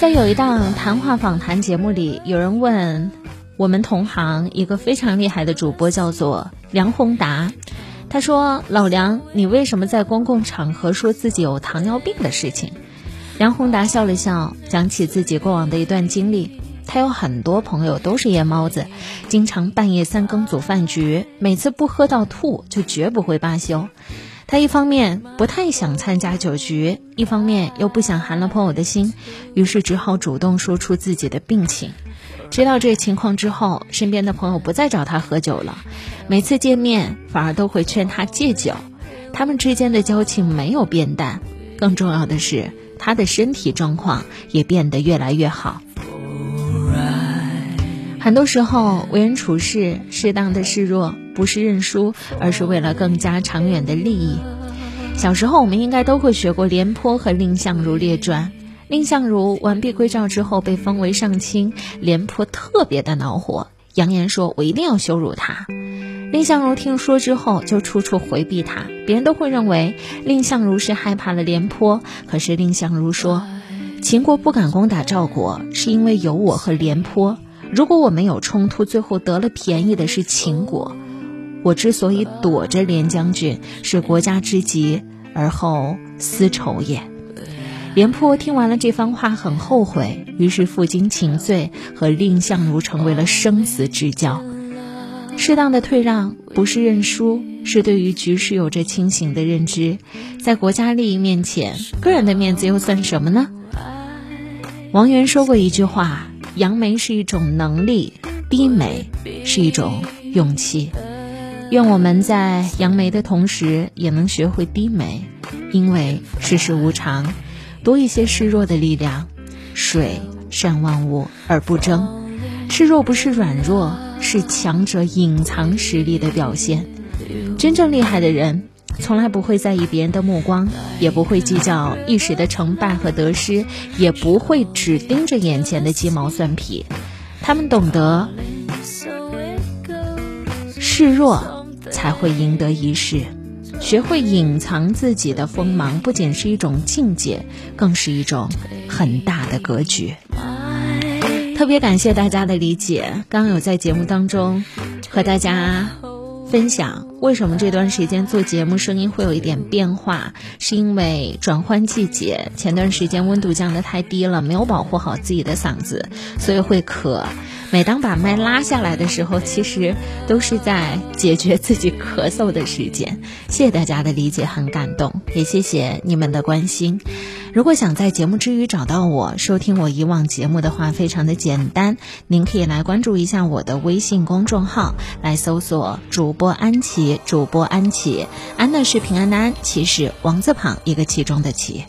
在有一档谈话访谈节目里，有人问我们同行一个非常厉害的主播，叫做梁宏达。他说：“老梁，你为什么在公共场合说自己有糖尿病的事情？”梁宏达笑了笑，讲起自己过往的一段经历。他有很多朋友都是夜猫子，经常半夜三更组饭局，每次不喝到吐就绝不会罢休。他一方面不太想参加酒局，一方面又不想寒了朋友的心，于是只好主动说出自己的病情。知道这情况之后，身边的朋友不再找他喝酒了，每次见面反而都会劝他戒酒。他们之间的交情没有变淡，更重要的是，他的身体状况也变得越来越好。很多时候，为人处事，适当的示弱，不是认输，而是为了更加长远的利益。小时候，我们应该都会学过廉颇和蔺相如列传。蔺相如完璧归赵之后被封为上卿，廉颇特别的恼火，扬言说：“我一定要羞辱他。”蔺相如听说之后，就处处回避他。别人都会认为蔺相如是害怕了廉颇，可是蔺相如说：“秦国不敢攻打赵国，是因为有我和廉颇。”如果我们有冲突，最后得了便宜的是秦国。我之所以躲着连将军，是国家之急，而后私仇也。廉颇听完了这番话，很后悔，于是负荆请罪，和蔺相如成为了生死之交。适当的退让，不是认输，是对于局势有着清醒的认知。在国家利益面前，个人的面子又算什么呢？王源说过一句话。扬眉是一种能力，低眉是一种勇气。愿我们在扬眉的同时，也能学会低眉，因为世事无常，多一些示弱的力量。水善万物而不争，示弱不是软弱，是强者隐藏实力的表现。真正厉害的人。从来不会在意别人的目光，也不会计较一时的成败和得失，也不会只盯着眼前的鸡毛蒜皮。他们懂得示弱，才会赢得一世。学会隐藏自己的锋芒，不仅是一种境界，更是一种很大的格局。特别感谢大家的理解，刚有在节目当中和大家。分享为什么这段时间做节目声音会有一点变化？是因为转换季节，前段时间温度降得太低了，没有保护好自己的嗓子，所以会咳。每当把麦拉下来的时候，其实都是在解决自己咳嗽的时间。谢谢大家的理解，很感动，也谢谢你们的关心。如果想在节目之余找到我，收听我以往节目的话，非常的简单，您可以来关注一下我的微信公众号，来搜索主播安琪，主播安琪，安呢是平安的安，琪是王字旁一个其中的琪。